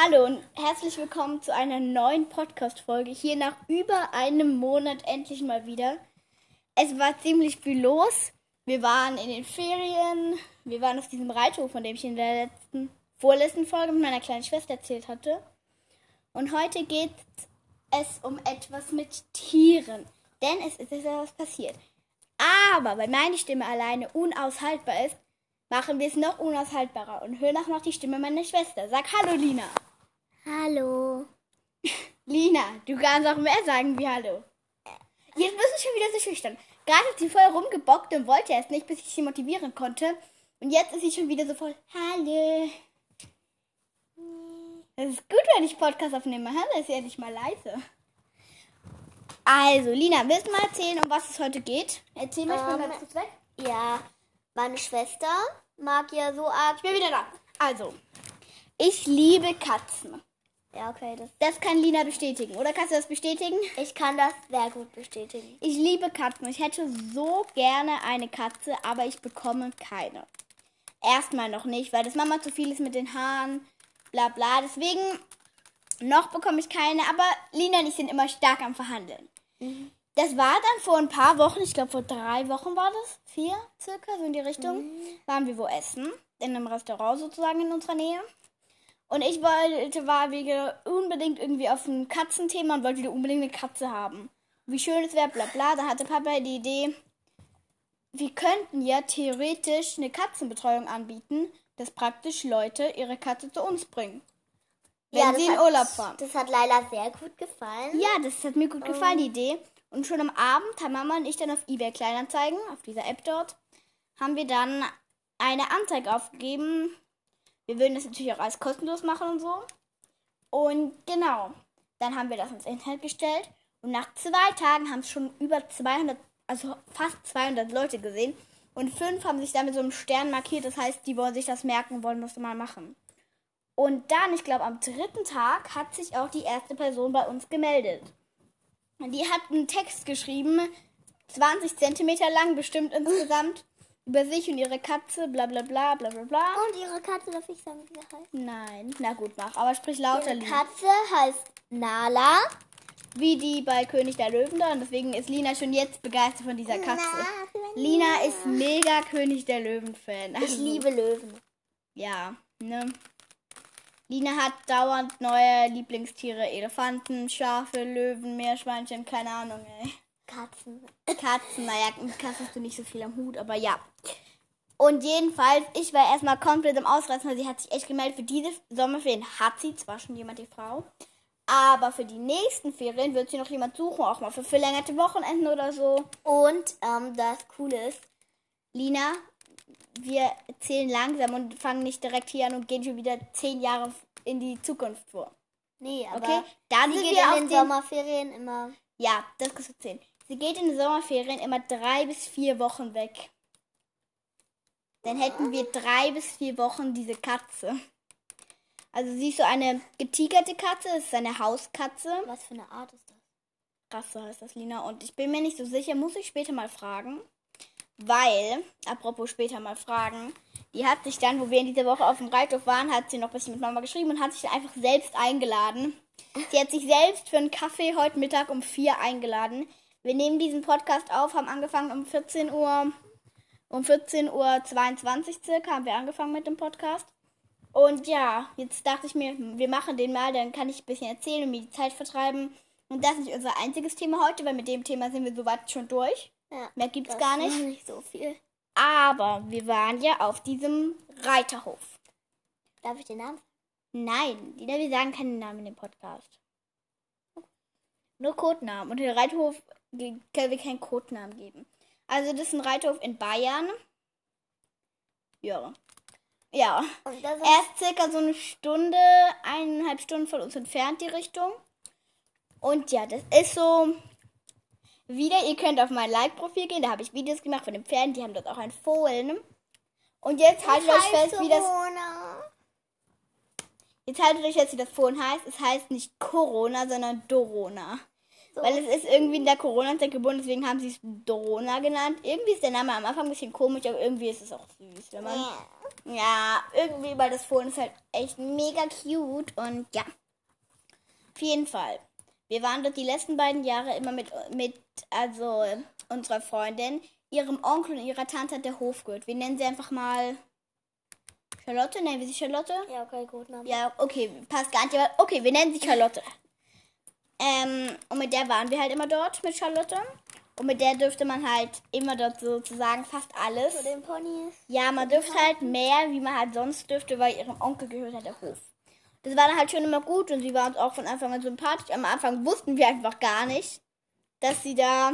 Hallo und herzlich willkommen zu einer neuen Podcast-Folge. Hier nach über einem Monat endlich mal wieder. Es war ziemlich viel los. Wir waren in den Ferien. Wir waren auf diesem Reithof, von dem ich in der letzten, vorletzten Folge mit meiner kleinen Schwester erzählt hatte. Und heute geht es um etwas mit Tieren. Denn es ist etwas passiert. Aber weil meine Stimme alleine unaushaltbar ist, machen wir es noch unaushaltbarer und hören auch noch die Stimme meiner Schwester. Sag Hallo, Lina. Hallo. Lina, du kannst auch mehr sagen wie Hallo. Jetzt bist du schon wieder so schüchtern. Gerade hat sie voll rumgebockt und wollte erst nicht, bis ich sie motivieren konnte. Und jetzt ist sie schon wieder so voll Hallo. Es ist gut, wenn ich Podcast aufnehme. Hallo, ist sie endlich mal leise. Also, Lina, willst du mal erzählen, um was es heute geht? Erzähl mal, ich bin Ähm, ganz kurz weg. Ja, meine Schwester mag ja so arg. Ich bin wieder da. Also, ich liebe Katzen. Ja, okay, das. Das kann Lina bestätigen. Oder kannst du das bestätigen? Ich kann das sehr gut bestätigen. Ich liebe Katzen. Ich hätte so gerne eine Katze, aber ich bekomme keine. Erstmal noch nicht, weil das Mama zu viel ist mit den Haaren, bla bla. Deswegen noch bekomme ich keine, aber Lina und ich sind immer stark am Verhandeln. Das war dann vor ein paar Wochen, ich glaube vor drei Wochen war das, vier circa, so in die Richtung, waren wir wo essen, in einem Restaurant sozusagen in unserer Nähe. Und ich wollte, war wieder unbedingt irgendwie auf ein Katzenthema und wollte unbedingt eine Katze haben. Wie schön es wäre, bla bla. Da hatte Papa die Idee, wir könnten ja theoretisch eine Katzenbetreuung anbieten, dass praktisch Leute ihre Katze zu uns bringen. Wenn ja, das sie in hat- Urlaub fahren. Das hat Leila sehr gut gefallen. Ja, das hat mir gut gefallen, die Idee. Und schon am Abend haben Mama und ich dann auf eBay Kleinanzeigen, auf dieser App dort, haben wir dann eine Anzeige aufgegeben. Wir würden das natürlich auch alles kostenlos machen und so. Und genau, dann haben wir das ins Internet gestellt. Und nach zwei Tagen haben es schon über 200, also fast 200 Leute gesehen. Und fünf haben sich dann mit so einem Stern markiert. Das heißt, die wollen sich das merken und wollen das mal machen. Und dann, ich glaube, am dritten Tag hat sich auch die erste Person bei uns gemeldet. Die hat einen Text geschrieben, 20 Zentimeter lang, bestimmt insgesamt, über sich und ihre Katze, bla bla bla bla bla bla. Und ihre Katze, darf ich sagen, wie sie heißt? Nein, na gut, mach, aber sprich lauter, Ihre Lina. Katze heißt Nala. Wie die bei König der Löwen da und deswegen ist Lina schon jetzt begeistert von dieser Katze. Lina ist mega König der Löwen-Fan. Ich Also, liebe Löwen. Ja, ne? Lina hat dauernd neue Lieblingstiere. Elefanten, Schafe, Löwen, Meerschweinchen, keine Ahnung, ey. Katzen. Katzen, naja, mit Katzen hast du nicht so viel am Hut, aber ja. Und jedenfalls, ich war erstmal komplett im Ausreißen, weil sie hat sich echt gemeldet. Für diese Sommerferien hat sie zwar schon jemand die Frau, aber für die nächsten Ferien wird sie noch jemand suchen, auch mal für verlängerte Wochenenden oder so. Und ähm, das Coole ist, Lina, wir zählen langsam und fangen nicht direkt hier an und gehen schon wieder zehn Jahre in die Zukunft vor. nee, aber Okay, dann sie sind geht wir in den Sommerferien immer. Ja, das kannst du erzählen. Sie geht in den Sommerferien immer drei bis vier Wochen weg. Dann hätten wir drei bis vier Wochen diese Katze. Also sie ist so eine getigerte Katze, es ist eine Hauskatze. Was für eine Art ist das? Rasse heißt das, Lina. Und ich bin mir nicht so sicher, muss ich später mal fragen. Weil, apropos später mal fragen, die hat sich dann, wo wir in dieser Woche auf dem Reithof waren, hat sie noch ein bisschen mit Mama geschrieben und hat sich dann einfach selbst eingeladen. Sie hat sich selbst für einen Kaffee heute Mittag um vier eingeladen. Wir nehmen diesen Podcast auf, haben angefangen um 14 Uhr, um 14 Uhr 22 circa haben wir angefangen mit dem Podcast. Und ja, jetzt dachte ich mir, wir machen den mal, dann kann ich ein bisschen erzählen und mir die Zeit vertreiben. Und das ist nicht unser einziges Thema heute, weil mit dem Thema sind wir soweit schon durch. Ja, Mehr gibt's das gar war nicht. nicht so viel. Aber wir waren ja auf diesem Reiterhof. Darf ich den Namen? Nein, Lina, wir sagen keinen Namen in dem Podcast. Nur Codenamen. Und den Reiterhof können wir keinen Codenamen geben. Also das ist ein Reiterhof in Bayern. Ja. Ja. Das Er ist circa so eine Stunde, eineinhalb Stunden von uns entfernt, die Richtung. Und ja, das ist so. Wieder, ihr könnt auf mein Like-Profil gehen, da habe ich Videos gemacht von den Pferden, die haben dort auch ein Fohlen. Und jetzt haltet euch fest, wie das. Corona. Jetzt haltet euch fest, wie das Fohlen heißt. Es heißt nicht Corona, sondern Dorona. So. Weil es ist irgendwie in der Corona-Zeit gebunden, deswegen haben sie es Drona genannt. Irgendwie ist der Name am Anfang ein bisschen komisch, aber irgendwie ist es auch süß, wenn man. Ja, irgendwie, weil das Fohlen ist halt echt mega cute und ja. Auf jeden Fall. Wir waren dort die letzten beiden Jahre immer mit, mit also unserer Freundin, ihrem Onkel und ihrer Tante hat der Hof gehört. Wir nennen sie einfach mal Charlotte. Nennen wir sie Charlotte? Ja, okay, gut. Name. Ja, okay, passt gar nicht. Okay, wir nennen sie Charlotte. Ähm, und mit der waren wir halt immer dort, mit Charlotte. Und mit der dürfte man halt immer dort sozusagen fast alles. Zu den Ponys. Ja, man dürfte halt mehr, wie man halt sonst dürfte, weil ihrem Onkel gehört halt der Hof. Das war dann halt schon immer gut und sie war uns auch von Anfang an sympathisch. Am Anfang wussten wir einfach gar nicht, dass sie da,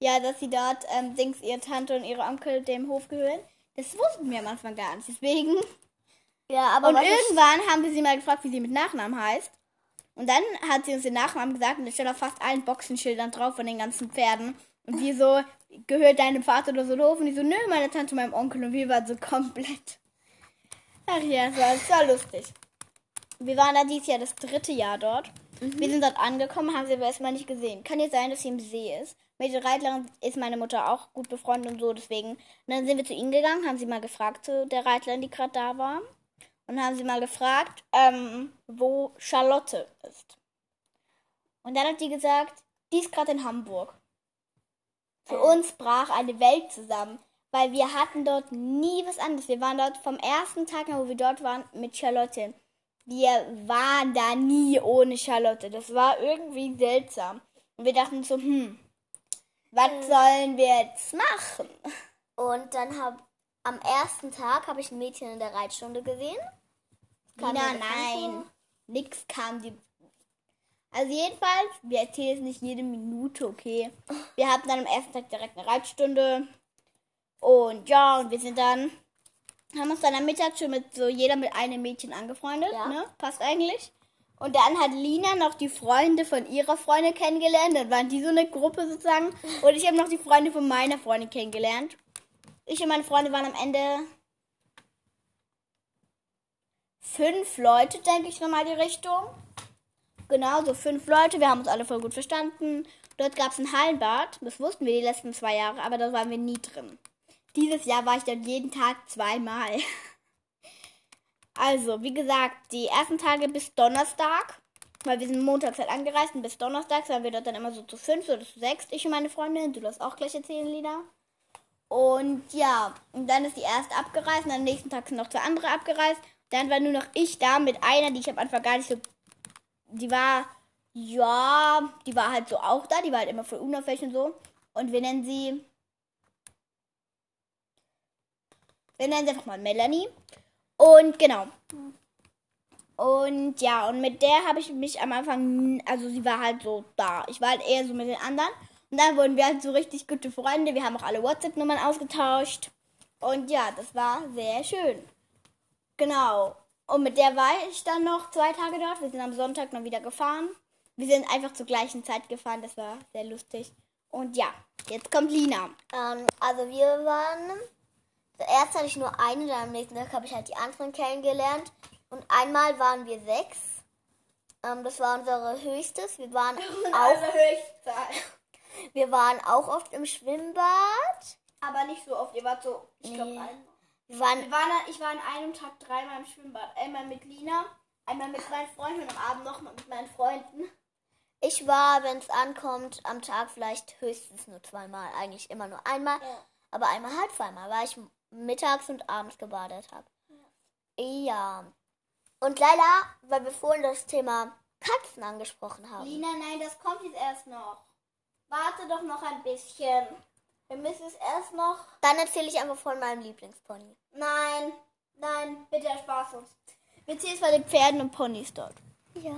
ja, dass sie dort, ähm, Dings, ihre Tante und ihre Onkel dem Hof gehören. Das wussten wir am Anfang gar nicht. Deswegen. Ja, aber Und irgendwann haben wir sie mal gefragt, wie sie mit Nachnamen heißt. Und dann hat sie uns den Nachnamen gesagt und da stand auf fast allen Boxenschildern drauf von den ganzen Pferden. Und wir so, gehört deinem Vater oder so der Hof? Und die so, nö, meine Tante, meinem Onkel. Und wir waren so komplett. Ach ja, es war, war lustig. Wir waren da dieses Jahr das dritte Jahr dort. Wir sind dort angekommen, haben sie aber erstmal nicht gesehen. Kann jetzt sein, dass sie im See ist. Mit den Reitlern ist meine Mutter auch gut befreundet und so, deswegen. Und dann sind wir zu ihnen gegangen, haben sie mal gefragt zu der Reitlerin, die gerade da war. Und haben sie mal gefragt, ähm, wo Charlotte ist. Und dann hat die gesagt, die ist gerade in Hamburg. Für uns brach eine Welt zusammen, weil wir hatten dort nie was anderes. Wir waren dort vom ersten Tag an, wo wir dort waren, mit Charlotte. Wir waren da nie ohne Charlotte. Das war irgendwie seltsam. Und wir dachten so, hm, was sollen wir jetzt machen? und dann hab am ersten Tag habe ich ein Mädchen in der Reitstunde gesehen. Kam Lina, nein. Nix kam die. Also jedenfalls, wir erzählen es nicht jede Minute, okay. Wir hatten dann am ersten Tag direkt eine Reitstunde. Und ja, und wir sind dann, haben uns dann am Mittag schon mit so jeder mit einem Mädchen angefreundet, Ja. ne? Passt eigentlich. Und dann hat Lina noch die Freunde von ihrer Freundin kennengelernt. Dann waren die so eine Gruppe sozusagen. Und ich habe noch die Freunde von meiner Freundin kennengelernt. Ich und meine Freunde waren am Ende fünf Leute, denke ich nochmal die Richtung. Genau, so fünf Leute. Wir haben uns alle voll gut verstanden. Dort gab es ein Hallenbad. Das wussten wir die letzten zwei Jahre, aber da waren wir nie drin. Dieses Jahr war ich dort jeden Tag zweimal. Also, wie gesagt, die ersten Tage bis Donnerstag, weil wir sind montags halt angereist und bis Donnerstag waren wir dort dann immer so zu fünf oder zu sechs. Ich und meine Freundin. Du darfst auch gleich erzählen, Lina. Und ja, und dann ist die erste abgereist und am nächsten Tag sind noch zwei andere abgereist. Dann war nur noch ich da mit einer, die ich am Anfang gar nicht so. Die war, ja, die war halt so auch da, die war halt immer voll unauffällig und so. Und wir nennen sie. Wir nennen sie einfach mal Melanie. Und genau. Und ja, und mit der habe ich mich am Anfang, also sie war halt so da. Ich war halt eher so mit den anderen. Und dann wurden wir halt so richtig gute Freunde. Wir haben auch alle WhatsApp-Nummern ausgetauscht. Und ja, das war sehr schön. Genau. Und mit der war ich dann noch zwei Tage dort. Wir sind am Sonntag noch wieder gefahren. Wir sind einfach zur gleichen Zeit gefahren. Das war sehr lustig. Und ja, jetzt kommt Lina. Ähm, also wir waren. Zuerst hatte ich nur eine, dann am nächsten Tag habe ich halt die anderen kennengelernt. Und einmal waren wir sechs. Ähm, das war unsere höchstes. Wir waren auch, wir waren auch oft im Schwimmbad. Aber nicht so oft. Ihr wart so, ich glaube, Nee. ein. Wir waren, Wir waren, ich war an einem Tag dreimal im Schwimmbad. Einmal mit Lina, einmal mit meinen Freunden und am Abend nochmal mit meinen Freunden. ich war, wenn es ankommt, am Tag vielleicht höchstens nur zweimal. Eigentlich immer nur einmal. Aber einmal halt zweimal, weil ich mittags und abends gebadet habe. Ja. Und leider, weil wir vorhin das Thema Katzen angesprochen haben. Lina, nein, das kommt jetzt erst noch. Warte doch noch ein bisschen. Wir müssen es erst noch. Dann erzähle ich einfach von meinem Lieblingspony. Nein, nein, bitte erspar's uns. Wir ziehen es bei den Pferden und Ponys dort. Ja.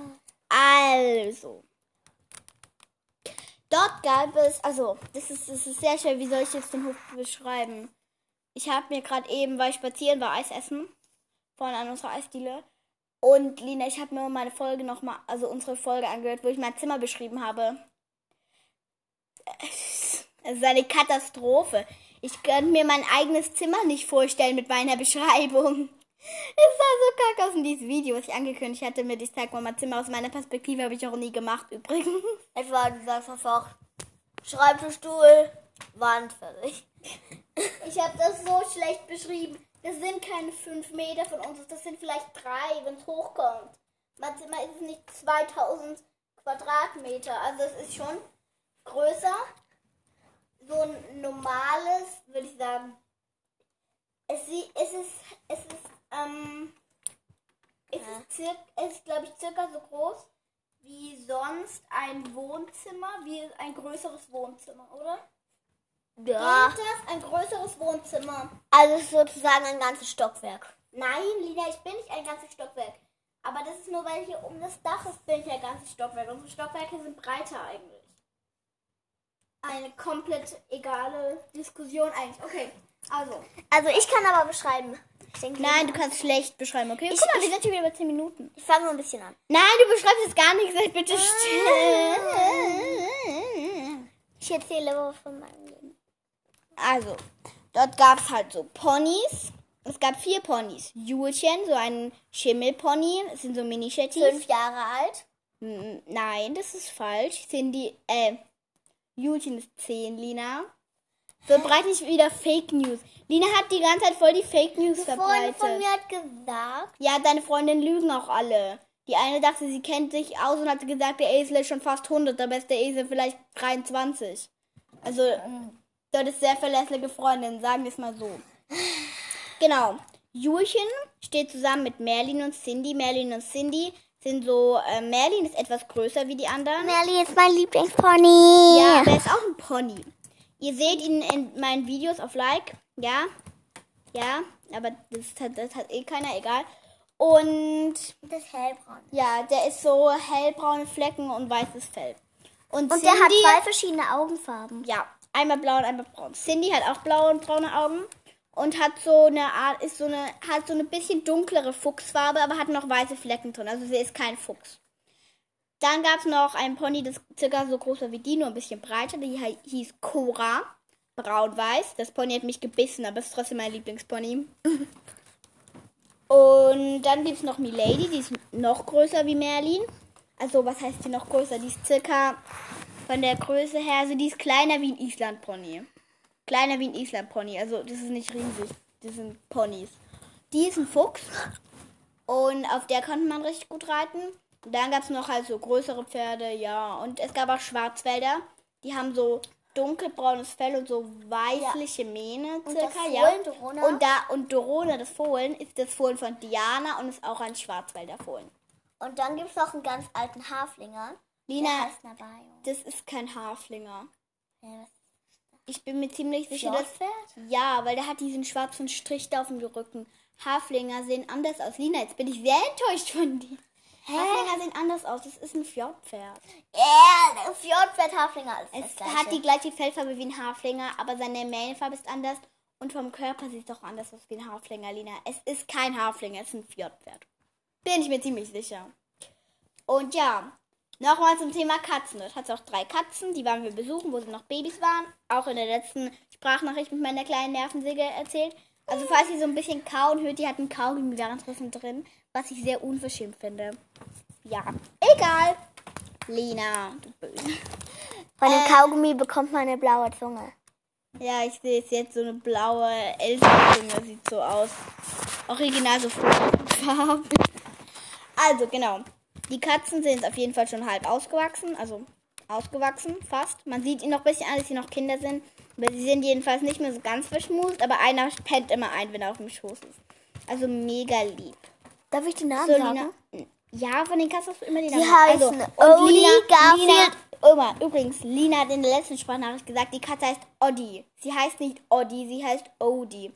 Also. Dort gab es, also, das ist, das ist sehr schwer, wie soll ich jetzt den Hof beschreiben? Ich habe mir gerade eben, weil ich spazieren war, Eis essen. Vorne an unserer Eisdiele. Und Lina, ich habe mir meine Folge nochmal, also unsere Folge angehört, wo ich mein Zimmer beschrieben habe. Es ist eine Katastrophe. Ich könnte mir mein eigenes Zimmer nicht vorstellen mit meiner Beschreibung. Es sah so kacke aus in dieses Video, was ich angekündigt hatte mit Ich zeig mal mein Zimmer aus meiner Perspektive, habe ich auch nie gemacht übrigens. Du sagst einfach Schreibtischstuhl, Wand, fertig. Ich habe das so schlecht beschrieben. Das sind keine 5 Meter von uns, das sind vielleicht 3, wenn es hochkommt. Mein Zimmer ist nicht 2000 Quadratmeter, also es ist schon größer. So ein normales, würde ich sagen. Es, sie- es ist, es ist, ähm, es Ja. ist, circa, es ist glaube ich, circa so groß wie sonst ein Wohnzimmer, wie ein größeres Wohnzimmer, oder? Ja. Ist das ein größeres Wohnzimmer? Also sozusagen ein ganzes Stockwerk. Nein, Lina, ich bin nicht ein ganzes Stockwerk. Aber das ist nur, weil hier um das Dach ist, bin ich ein ganzes Stockwerk. Unsere Stockwerke sind breiter eigentlich. Eine komplett egale Diskussion eigentlich. Okay, also. Also ich kann aber beschreiben. Ich denke, Nein, du kannst schlecht beschreiben, okay? Ich- Guck mal, wir sind schon wieder bei 10 Minuten. Ich fange nur ein bisschen an. Nein, du beschreibst jetzt gar nichts. Sei bitte still. Ich erzähle von meinem Leben. Also, dort gab es halt so Ponys. Es gab vier Ponys. Julchen, so ein Schimmelpony. Es sind so Mini-Shetties. Fünf Jahre alt. Nein, das ist falsch. Cindy, äh, Julchen ist 10, Lina. Verbreite ich wieder Fake News. Lina hat die ganze Zeit voll die Fake News Freundin verbreitet. von mir hat gesagt, Ja, deine Freundinnen lügen auch alle. Die eine dachte, sie kennt sich aus und hatte gesagt, der Esel ist schon fast 100, dabei ist der Esel vielleicht 23. Also, dort ist sehr verlässliche Freundin, sagen wir es mal so. Genau. Julchen steht zusammen mit Merlin und Cindy. Merlin und Cindy sind so, äh, Merlin ist etwas größer wie die anderen. Melly ist mein Lieblingspony. Ja, aber er ist auch ein Pony. Ihr seht ihn in meinen Videos auf Like. Ja. Ja. Aber das hat, das hat eh keiner, egal. Und Das ist hellbraun. ja, der ist so hellbraune Flecken und weißes Fell. Und, Und der hat zwei verschiedene Augenfarben. ja, einmal blau und einmal braun. Cindy hat auch blaue und braune Augen und hat so eine Art, ist so eine, hat so eine bisschen dunklere Fuchsfarbe, aber hat noch weiße Flecken drin. Also sie ist kein Fuchs. Dann gab es noch einen Pony, das circa so groß war wie die, nur ein bisschen breiter. Die hieß Cora. Braun-weiß. Das Pony hat mich gebissen, aber ist trotzdem mein Lieblingspony. Und dann gibt es noch Milady, die ist noch größer wie Merlin. Also, was heißt die noch größer? Die ist circa von der Größe her, also die ist kleiner wie ein Island-Pony. Kleiner wie ein Island-Pony. Also, das ist nicht riesig. Das sind Ponys. Die ist ein Fuchs. Und auf der konnte man richtig gut reiten. Und dann gab es noch halt so größere Pferde, ja. Und es gab auch Schwarzwälder. Die haben so dunkelbraunes Fell und so weißliche Mähne Und circa, das ja. Fohlen? Und da und Dorona, das Fohlen, ist das Fohlen von Diana und ist auch ein Schwarzwälder Fohlen. Und dann gibt es noch einen ganz alten Haflinger. Lina, das ist kein Haflinger. Ja, Ich bin mir ziemlich sicher, dass Fjordpferd? ja, weil der hat diesen schwarzen Strich da auf dem Rücken. Haflinger sehen anders aus. Lina, jetzt bin ich sehr enttäuscht von dir. Haflinger sehen anders aus. Das ist ein Fjordpferd. Ja, der Fjordpferd-Haflinger ist Es das hat die gleiche Fellfarbe wie ein Haflinger, aber seine Mähnenfarbe ist anders. Und vom Körper sieht es auch anders aus wie ein Haflinger, Lina. Es ist kein Haflinger, es ist ein Fjordpferd. Bin ich mir ziemlich sicher. Und ja, nochmal zum Thema Katzen. Dort hat es auch drei Katzen, die waren wir besuchen, wo sie noch Babys waren. Auch in der letzten Sprachnachricht mit meiner kleinen Nervensäge erzählt. Also falls ihr so ein bisschen kauen hört, die hatten Kaugummi währenddessen drin, was ich sehr unverschämt finde. Ja, egal. Lina, du Böse. Von dem Äh. Kaugummi bekommt man eine blaue Zunge. Ja, ich sehe es jetzt so eine blaue Elsa-Zunge sieht so aus. Original so Farben. Also, genau. Die Katzen sind auf jeden Fall schon halb ausgewachsen. Also, ausgewachsen, fast. Man sieht ihnen noch ein bisschen an, dass sie noch Kinder sind. Aber sie sind jedenfalls nicht mehr so ganz verschmust. Aber einer pennt immer ein, wenn er auf dem Schoß ist. Also, mega lieb. Darf ich den Namen So, sagen? Lina. Ja, von den Katzen hast du immer die Die Namen. heißen also, Odie, Lina, Garfield. Lina, Oma, übrigens, Lina hat in der letzten Sprachnachricht gesagt, die Katze heißt Oddi. Sie heißt nicht Oddi, sie heißt Odie.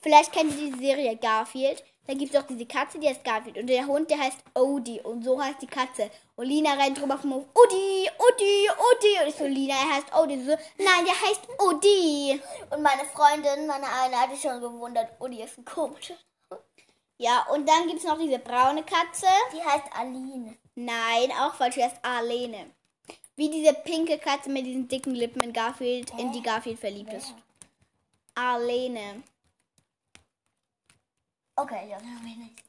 Vielleicht kennt ihr die Serie Garfield. Da gibt es auch diese Katze, die heißt Garfield. Und der Hund, der heißt Odie. Und so heißt die Katze. Und Lina rennt drüber vom Hof. Odie, Odie, Odie. Und ich so, Lina, er heißt Odie. Sie So, nein, der heißt Odie. Und meine Freundin, meine eine, hatte schon gewundert, die ist ein komischer. Ja, und dann gibt es noch diese braune Katze. Die heißt Aline. Nein, auch falsch. Die heißt Arlene. Wie diese pinke Katze mit diesen dicken Lippen in Garfield, in die Garfield verliebt ist. Arlene. Okay, ja.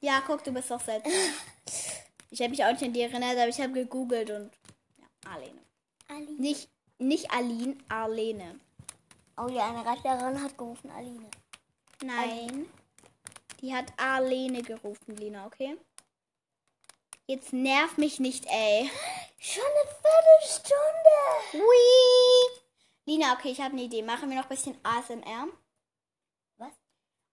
Ja, guck, du bist doch seltsam. ich habe mich auch nicht an die erinnert, aber ich habe gegoogelt und. Ja, Arlene. Aline. Nicht, nicht Aline, Arlene. Oh ja, eine Radlehrerin hat gerufen, Aline. Nein. Die hat Arlene gerufen, Lina, okay? Jetzt nerv mich nicht, ey. Schon eine Viertelstunde. Hui! Lina, okay, ich habe eine Idee. Machen wir noch ein bisschen ASMR? Was?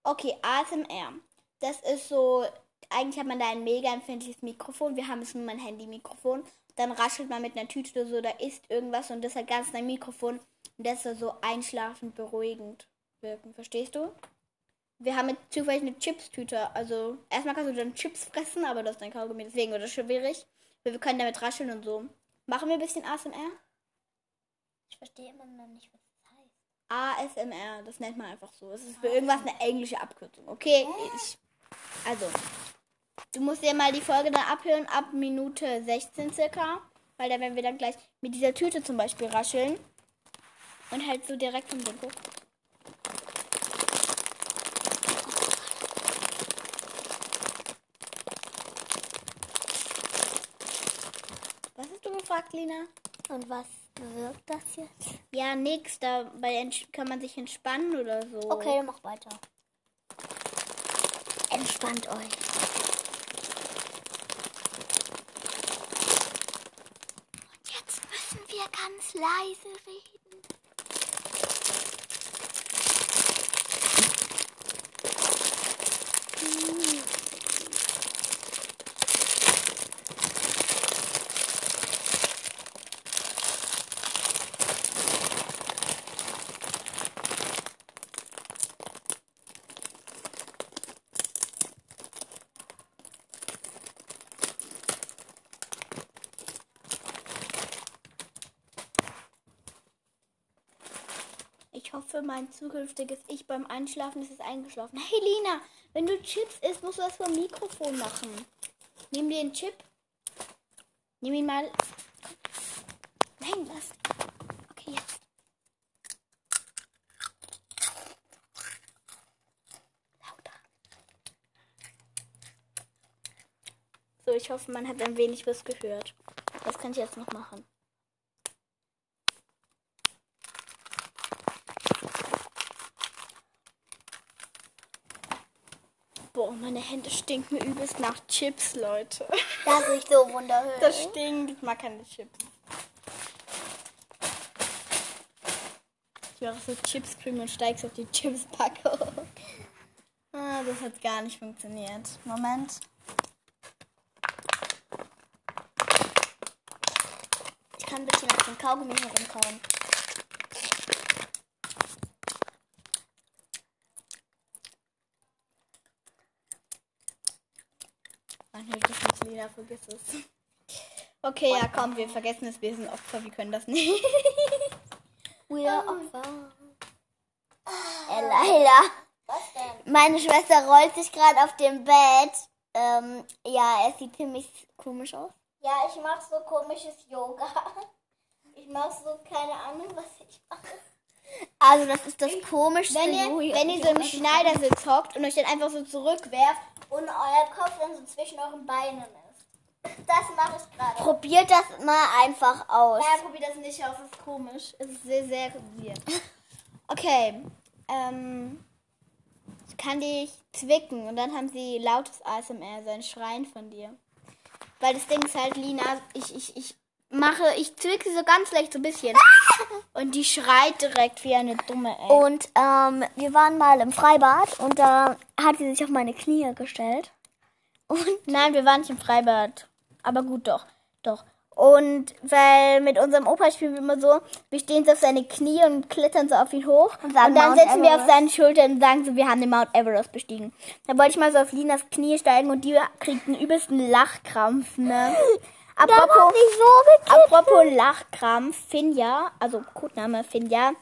Okay, ASMR. Das ist so, eigentlich hat man da ein mega empfindliches Mikrofon. Wir haben jetzt nur mein Handy-Mikrofon. Dann raschelt man mit einer Tüte oder so, da ist irgendwas und das hat ganz ein Mikrofon. Und das soll so einschlafend beruhigend wirken. Verstehst du? Wir haben jetzt zufällig eine Chips-Tüte. Also, erstmal kannst du dann Chips fressen, aber das ist dein Kaugummi, deswegen wird das schwierig. Wir können damit rascheln und so. Machen wir ein bisschen ASMR? Ich verstehe immer noch nicht, was das heißt. ASMR, das nennt man einfach so. Es ist für irgendwas eine englische Abkürzung. Okay, ich. Also. Du musst dir mal die Folge dann abhören ab Minute 16 circa. Weil da werden wir dann gleich mit dieser Tüte zum Beispiel rascheln. Und halt so direkt um den. Was hast du gefragt, Lina? Und was bewirkt das jetzt? Ja, nix. Dabei kann man sich entspannen oder so. Okay, mach weiter. Entspannt euch. Und jetzt müssen wir ganz leise reden. Hoffe, mein zukünftiges Ich beim Einschlafen ist es eingeschlafen. Hey Lina, wenn du Chips isst, musst du das vom Mikrofon machen. Nimm dir einen Chip. Nimm ihn mal. Nein, lass. Okay, jetzt. Lauter. So, ich hoffe, man hat ein wenig was gehört. Was kann ich jetzt noch machen? Boah, meine Hände stinken übelst nach Chips, Leute. Das ist so wunderhübsch. Das stinkt. Ich mag keine Chips. Ich mache so Chips Cream und steigst auf die Chips-Packung. Ah, das hat gar nicht funktioniert. Moment. Ich kann ein bisschen auf den Kaugummi herumkauen. Nein, hilft das nicht, Lina, vergiss es. Okay, ja, komm, wir vergessen es, wir sind Opfer, wir können das nicht. Wir Opfer. Äh, leider. Was denn? Meine Schwester rollt sich gerade auf dem Bett. Ähm, ja, es sieht ziemlich komisch aus. Ja, ich mache so komisches Yoga. Ich mache so keine Ahnung, was ich mache. Also das ist das komischste. Wenn ihr, wenn ihr so im Schneidersitz hockt und euch dann einfach so zurückwerft, Und euer Kopf dann so zwischen euren Beinen ist. Das mache ich gerade. Probiert das mal einfach aus. Ja, probier das nicht aus, das ist komisch. Es ist sehr, sehr weird. Okay, ähm, ich kann dich zwicken und dann haben sie lautes ASMR, so ein Schreien von dir. Weil das Ding ist halt, Lina, ich, ich, ich mache, ich zwicke sie so ganz leicht so ein bisschen. Und die schreit direkt wie eine dumme, ey. Und ähm, wir waren mal im Freibad und da hat sie sich auf meine Knie gestellt. Und Nein, wir waren nicht im Freibad. Aber gut, doch. Doch. Und weil mit unserem Opa spielen wir immer so, wir stehen so auf seine Knie und klettern so auf ihn hoch. Und, Und dann Mount setzen wir auf seine Schultern und sagen so, wir haben den Mount Everest bestiegen. Dann wollte ich mal so auf Linas Knie steigen und die kriegt einen übelsten Lachkrampf, ne? Apropos, so apropos Lachkrampf, Finja, also Codename Finja,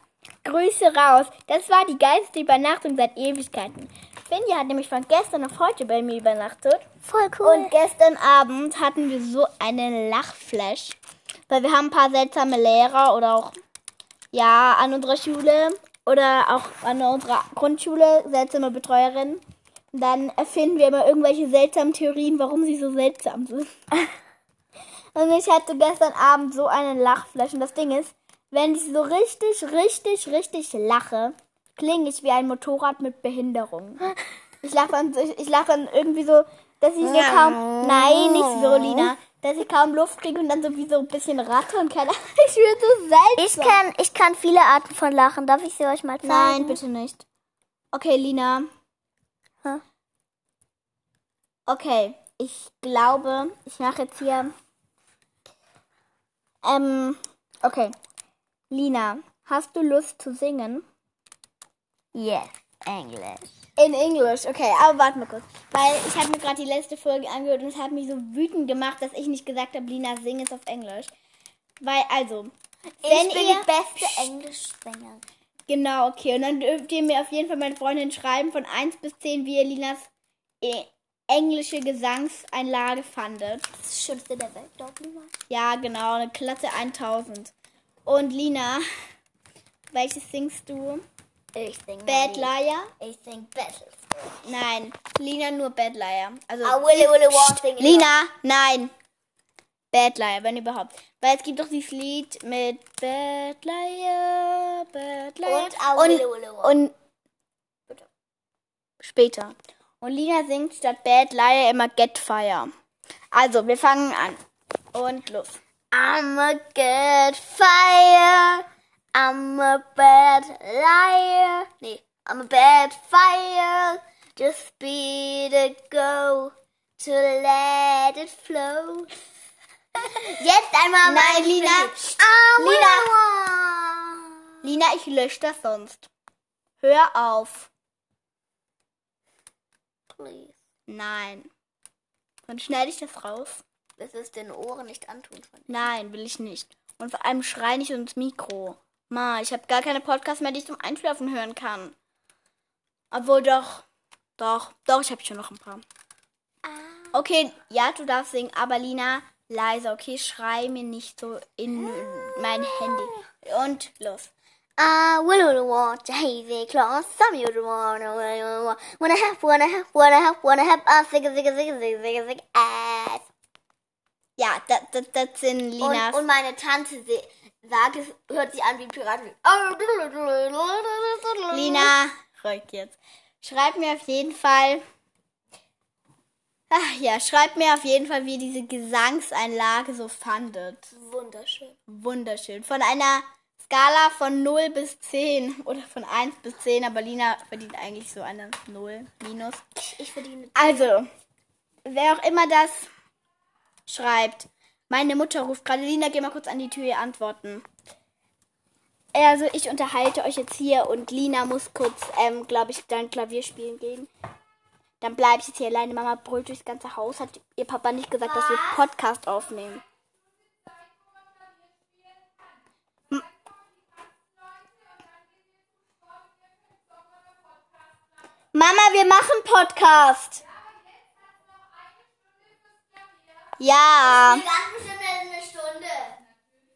Grüße raus. Das war die geilste Übernachtung seit Ewigkeiten. Finja hat nämlich von gestern auf heute bei mir übernachtet. Voll cool. Und gestern Abend hatten wir so einen Lachflash. Weil wir haben ein paar seltsame Lehrer oder auch, ja, an unserer Schule oder auch an unserer Grundschule seltsame Betreuerinnen. dann erfinden wir immer irgendwelche seltsamen Theorien, warum sie so seltsam sind. Und ich hatte gestern Abend so einen Lachflash. Und das Ding ist, wenn ich so richtig, richtig, richtig lache, klinge ich wie ein Motorrad mit Behinderung. Ich lache dann, ich, ich lache dann irgendwie so, dass ich so kaum, nein, nicht so, Lina, dass ich kaum Luft kriege und dann so wie so ein bisschen ratte und keine Ahnung. Ich will so Ich seltsam. kann, ich kann viele Arten von Lachen. Darf ich sie euch mal zeigen? Nein, bitte nicht. Okay, Lina. Hä? Okay, ich glaube, ich mache jetzt hier. Ähm, okay. Lina, hast du Lust zu singen? Yes, Englisch. In Englisch, okay, aber warte mal kurz. Weil ich habe mir gerade die letzte Folge angehört und es hat mich so wütend gemacht, dass ich nicht gesagt habe, Lina, sing es auf Englisch. Weil, also, wenn ich bin ihr. die beste Englischsängerin. Genau, okay. Und dann dürft ihr mir auf jeden Fall meine Freundin schreiben von 1 bis 10, wie ihr Linas äh, englische Gesangseinlage fandet. Das ist das Schönste der Welt, dort niemals. Ja, genau, eine Klasse 1000. Und Lina, welches singst du? Ich sing Bad Liar? Ich sing Battles. Nein, Lina nur Bad Liar. Also, Willy Wonka sing ich Lina, nein. Bad Liar, wenn überhaupt. Weil es gibt doch dieses Lied mit Bad Liar, Bad Liar. Und I und, Wonka. und später. Und Lina singt statt Bad Liar immer Get Fire. Also, wir fangen an. Und los. I'm a good fire. I'm a bad liar. Nee, I'm a bad fire. Just be the go to let it flow. Jetzt einmal Nein, mein Lina. Lina. Lina, ich lösche das sonst. Hör auf. Please. Nein. Dann schneide ich das raus. Das ist den Ohren nicht antun von dir. Nein, will ich nicht. Und vor allem schrei nicht ins Mikro. Ma, ich habe gar keine Podcasts mehr, die ich zum Einschlafen hören kann. Obwohl doch. Doch, doch, ich habe schon noch ein paar. Okay, ja, du darfst singen, aber Lina, leise, okay? Schrei mir nicht so in mein Handy. Und los. I will want to hazy claws. Some you wanna wanna wanna wanna have wanna have wanna have wanna have a zig zig zig zig zig zig ass. Ja, das, das, das sind Linas. Und, und meine Tante sagt, es hört sich an wie ein Pirat. Lina, ruhig jetzt. Schreib mir auf jeden Fall. Ach ja, schreib mir auf jeden Fall, wie ihr diese Gesangseinlage so fandet. Wunderschön. Wunderschön. Von einer Skala von 0 bis 10 oder von 1 bis 10, aber Lina verdient eigentlich so eine 0 minus. Ich verdiene. Also, wer auch immer das schreibt, meine Mutter ruft gerade. Lina, geh mal kurz an die Tür ihr antworten. Also, ich unterhalte euch jetzt hier und Lina muss kurz, ähm, glaube ich, dann Klavier spielen gehen. Dann bleib ich jetzt hier alleine. Mama brüllt durchs ganze Haus. Hat ihr Papa nicht gesagt, dass wir Podcast aufnehmen? Mama, wir machen Podcast. Ja.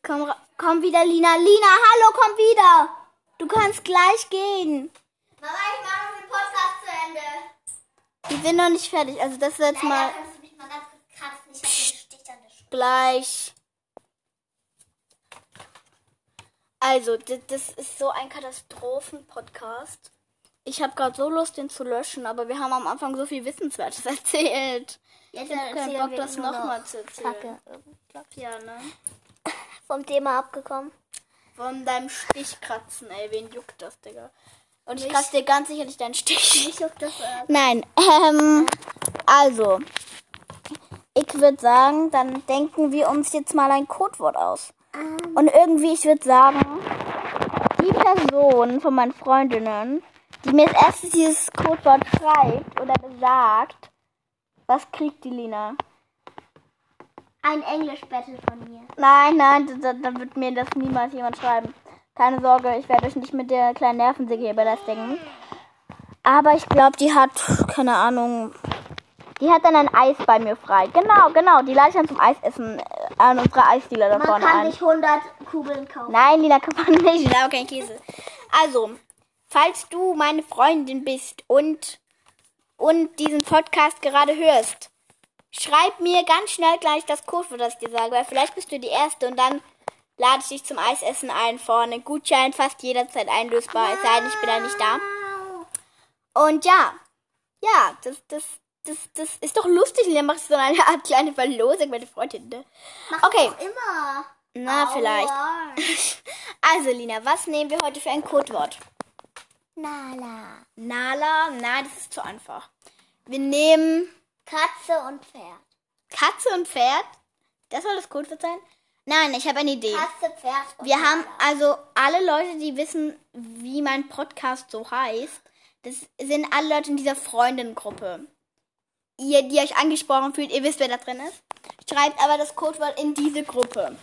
Komm, komm wieder, Lina. Lina, hallo, komm wieder. Du kannst gleich gehen. Mama, ich mache den Podcast zu Ende. Wir sind noch nicht fertig. Also das ist jetzt mal kannst du mich mal ganz kurz kratzen. Ich einen Stich an der gleich. Also, das ist so ein Katastrophen-Podcast. Ich habe gerade so Lust, den zu löschen, aber wir haben am Anfang so viel Wissenswertes erzählt. Jetzt Ich habe keinen Bock, das nochmal zu erzählen. Kacke. Ja, ne? Vom Thema abgekommen. Von deinem Stich kratzen, ey. Wen juckt das, Digga? Und ich kratze dir ganz sicherlich deinen Stich. Ich juckt das äh, Nein, ähm, also, ich würde sagen, dann denken wir uns jetzt mal ein Codewort aus. Und irgendwie, ich würde sagen, die Person von meinen Freundinnen, die mir als erstes dieses Codewort schreibt oder besagt, was kriegt die Lina? ein Englisch-Battle von mir. Nein, nein, da, da- da wird mir das niemals jemand schreiben. Keine Sorge, ich werde euch nicht mit der kleinen Nervensäge hier belästigen. Aber ich glaube, die hat, keine Ahnung, die hat dann ein Eis bei mir frei. Genau, genau, die lade ich dann zum Eisessen äh, an unsere Eisdealer da Man vorne kann ein. nicht 100 Kugeln kaufen. Nein, Lina, kann man nicht. Ich habe keinen Käse. Also, falls du meine Freundin bist und und diesen Podcast gerade hörst, schreib mir ganz schnell gleich das Codewort, das ich dir sage, weil vielleicht bist du die Erste und dann lade ich dich zum Eisessen ein vorne. Gutschein fast jederzeit einlösbar, es sei denn, ich bin da nicht da. Und ja, ja, das, das, das, das ist doch lustig. Dann machst du so eine Art kleine Verlosung mit der Freundin. Ne? Okay, Doch immer. na vielleicht. Aua. Also Lina, was nehmen wir heute für ein Codewort? Nala. Nala, nein, das ist zu einfach. Wir nehmen Katze und Pferd. Katze und Pferd. Das soll das Codewort sein? Nein, ich habe eine Idee. Katze, Pferd und Wir haben also alle Leute, die wissen, wie mein Podcast so heißt, das sind alle Leute in dieser Freundengruppe. Ihr, die euch angesprochen fühlt, ihr wisst, wer da drin ist. Schreibt aber das Codewort in diese Gruppe.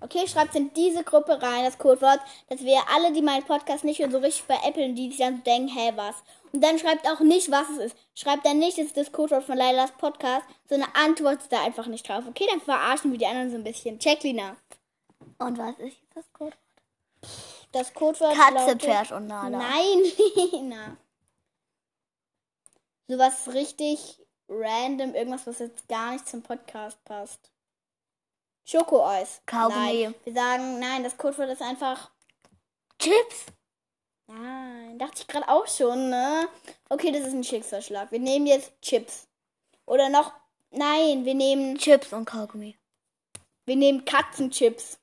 Okay, schreibt in diese Gruppe rein, das Codewort, dass wir alle, die meinen Podcast nicht hören, so richtig veräppeln, die sich dann so denken, hä, was? Und dann schreibt auch nicht, was es ist. Schreibt dann nicht, es ist das Codewort von Lailas Podcast, sondern antwortet da einfach nicht drauf. Okay, dann verarschen wir die anderen so ein bisschen. Check, Lina. Und was ist jetzt das Code? Das Codewort Katze, lautet, Pferd und Nala. Nein, Lina. Sowas richtig random, irgendwas, was jetzt gar nicht zum Podcast passt. Schokoeis. Kaugummi. Nein. Wir sagen, nein, das Codewort ist einfach. Chips. Nein, dachte ich gerade auch schon, ne? Okay, das ist ein Schicksalsschlag. Wir nehmen jetzt Chips. Oder noch. Nein, wir nehmen. Chips und Kaugummi. Wir nehmen Katzenchips.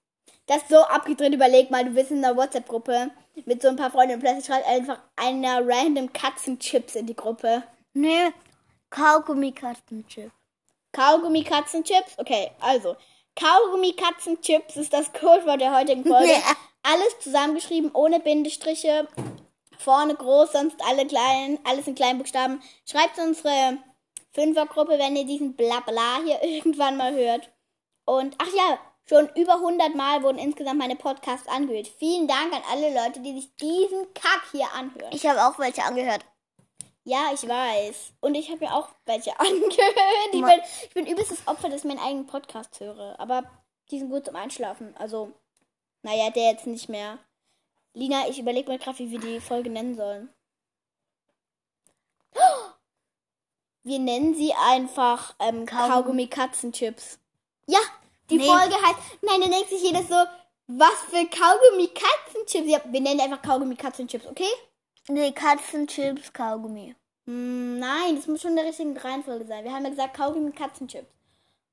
Das ist so abgedreht, überleg mal, du bist in einer WhatsApp-Gruppe mit so ein paar Freunden und plötzlich schreibt einfach einer random Katzenchips in die Gruppe. Nee, Kaugummi Katzenchip. Kaugummi Katzenchips? Okay, also. Kaugummi Katzenchips ist das Codewort der heutigen Folge. Nee. Alles zusammengeschrieben, ohne Bindestriche. Vorne groß, sonst alle kleinen, alles in kleinen Buchstaben. Schreibt unsere Fünfergruppe, wenn ihr diesen Blabla hier irgendwann mal hört. Und, ach ja, schon über 100 Mal wurden insgesamt meine Podcasts angehört. Vielen Dank an alle Leute, die sich diesen Kack hier anhören. Ich habe auch welche angehört. Ja, ich weiß. Und ich habe mir auch welche angehört. Ich bin, ich bin übelst das Opfer, dass ich meinen eigenen Podcast höre. Aber die sind gut zum Einschlafen. Also, naja, der jetzt nicht mehr. Lina, ich überlege mal gerade, wie wir die Folge nennen sollen. Wir nennen sie einfach ähm, Kaugummi- Kaugummi Katzenchips. Ja, die Nee. Folge heißt. Nein, dann denkt sich jeder so, was für Kaugummi Katzenchips. Ja, wir nennen einfach Kaugummi Katzenchips, okay? Nee, Katzenchips, Kaugummi. Hm, Nein, das muss schon in der richtigen Reihenfolge sein. Wir haben ja gesagt Kaugummi Katzenchips.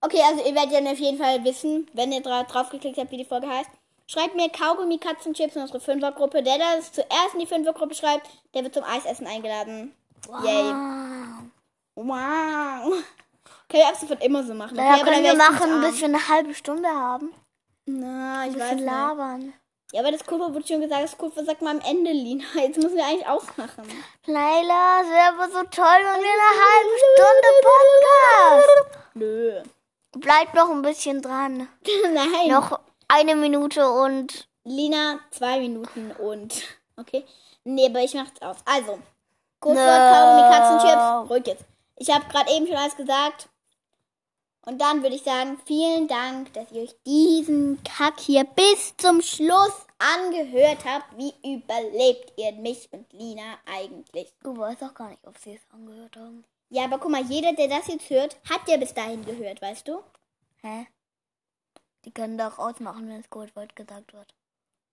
Okay, also ihr werdet ja auf jeden Fall wissen, wenn ihr dra drauf geklickt habt, wie die Folge heißt. Schreibt mir Kaugummi Katzenchips in unsere Fünfergruppe. Der, der das zuerst in die Fünfergruppe schreibt, der wird zum Eisessen eingeladen. Yay. Wow. Wow. Können wir ab sofort immer so machen. Naja, okay? Aber können wir machen, bis wir eine halbe Stunde haben. Na, ich Ein weiß bisschen nicht. labern. Ja, aber das Codewort wurde schon gesagt, das Codewort sagt mal am Ende, Lina. Jetzt müssen wir eigentlich ausmachen. Leila, es wäre aber so toll, wenn wir eine halbe Stunde Podcast. Nö. Bleibt noch ein bisschen dran. Nein. Noch eine Minute und Lina, zwei Minuten und. Okay? Nee, aber ich mach's aus. Also, Codewort No. Kaugummi Katzenchips. Ruhig jetzt. Ich habe gerade eben schon alles gesagt. Und dann würde ich sagen, vielen Dank, dass ihr euch diesen Kack hier bis zum Schluss angehört habt. Wie überlebt ihr mich und Lina eigentlich? du weißt auch gar nicht, ob sie es angehört haben. Ja, aber guck mal, jeder, der das jetzt hört, hat ja bis dahin gehört, weißt du? Hä? Die können doch ausmachen, wenn das Codewort gesagt wird.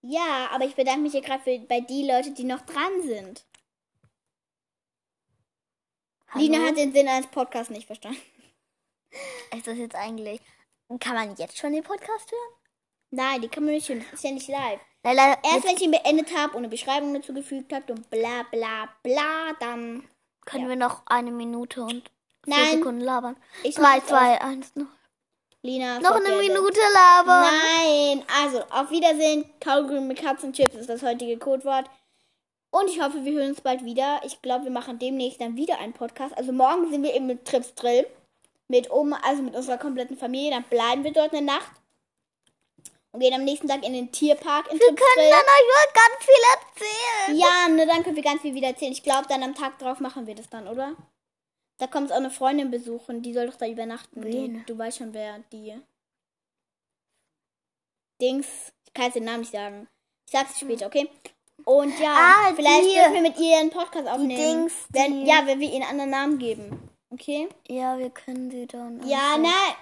Ja, aber ich bedanke mich hier gerade bei die Leute, die noch dran sind. Hallo? Lina hat den Sinn eines Podcasts nicht verstanden. Ist das jetzt eigentlich... Kann man jetzt schon den Podcast hören? Nein, die kann man nicht hören. Das ist ja nicht live. Leila, Erst jetzt wenn ich ihn beendet habe und eine Beschreibung dazu gefügt habe und bla bla bla, dann. können ja. wir noch eine Minute und vier Nein. Sekunden labern. Ich 3, mach's 2, 1, noch. Lina. Noch eine. Minute labern. Nein, also auf Wiedersehen. Kaugummi mit Katzenchips ist das heutige Codewort. Und ich hoffe, wir hören uns bald wieder. Ich glaube, wir machen demnächst dann wieder einen Podcast. Also morgen sind wir eben mit Trips Drill. Mit Oma, also mit unserer kompletten Familie. Dann bleiben wir dort eine Nacht. Und gehen am nächsten Tag in den Tierpark in Wir können dann euch ganz viel erzählen. Ja, nur dann können wir ganz viel wieder erzählen. Ich glaube, dann am Tag drauf machen wir das dann, oder? Da kommt auch eine Freundin besuchen, die soll doch da übernachten. Die, du weißt schon, wer die. Dings. Ich kann jetzt den Namen nicht sagen. Ich sag's dir später, okay? Und ja, Ah, vielleicht die- dürfen wir mit ihr einen Podcast aufnehmen. Dings, wenn, die- ja, wenn wir ihr einen anderen Namen geben. Okay? Ja, wir können sie dann. Ja, nein.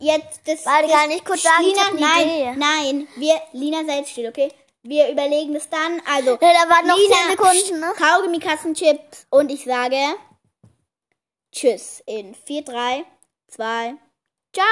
Jetzt das. Warte, das, kann ich kurz sagen, Lina, nein, Idee. nein. Wir, Lina jetzt still, okay? Wir überlegen das dann. Also, Ja, da waren noch Lina, 10 Sekunden, ne? Kaugummi, Kassenchips und ich sage Tschüss in 4, 3, 2, Ciao!